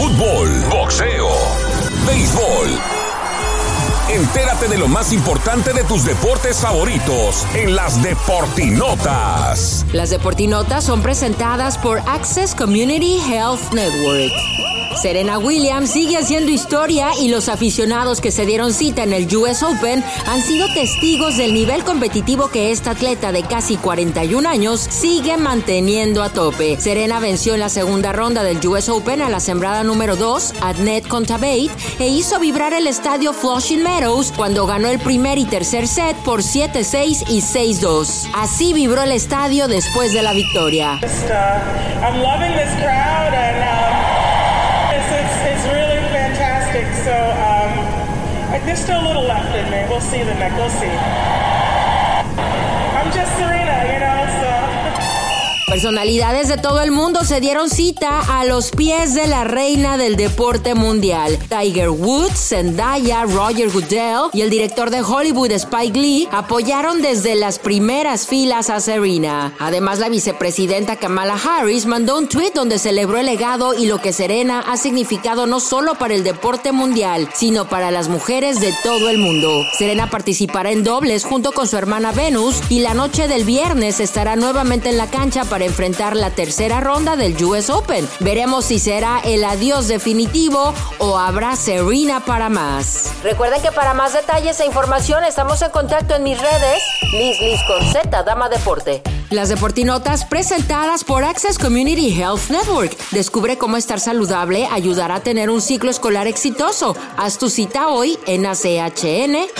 fútbol, boxeo, béisbol. Entérate de lo más importante de tus deportes favoritos en las Deportinotas. Las Deportinotas son presentadas por Access Community Health Network. Serena Williams sigue haciendo historia y los aficionados que se dieron cita en el US Open han sido testigos del nivel competitivo que esta atleta de casi 41 años sigue manteniendo a tope. Serena venció en la segunda ronda del US Open a la sembrada número 2, Adnet Contabate, e hizo vibrar el estadio Flushing Meadows cuando ganó el primer y tercer set por 7-6 y 6-2. Así vibró el estadio después de la victoria. So there's still a little left in me. We'll see the next. We'll see. Personalidades de todo el mundo se dieron cita a los pies de la reina del deporte mundial. Tiger Woods, Zendaya, Roger Goodell y el director de Hollywood Spike Lee apoyaron desde las primeras filas a Serena. Además, la vicepresidenta Kamala Harris mandó un tweet donde celebró el legado y lo que Serena ha significado no solo para el deporte mundial, sino para las mujeres de todo el mundo. Serena participará en dobles junto con su hermana Venus y la noche del viernes estará nuevamente en la cancha para enfrentar la tercera ronda del US Open. Veremos si será el adiós definitivo o habrá Serena para más. Recuerden que para más detalles e información estamos en contacto en mis redes. Liz Liz con Z, Dama Deporte. Las Deportinotas presentadas por Access Community Health Network. Descubre cómo estar saludable ayudará a tener un ciclo escolar exitoso. Haz tu cita hoy en achn.net.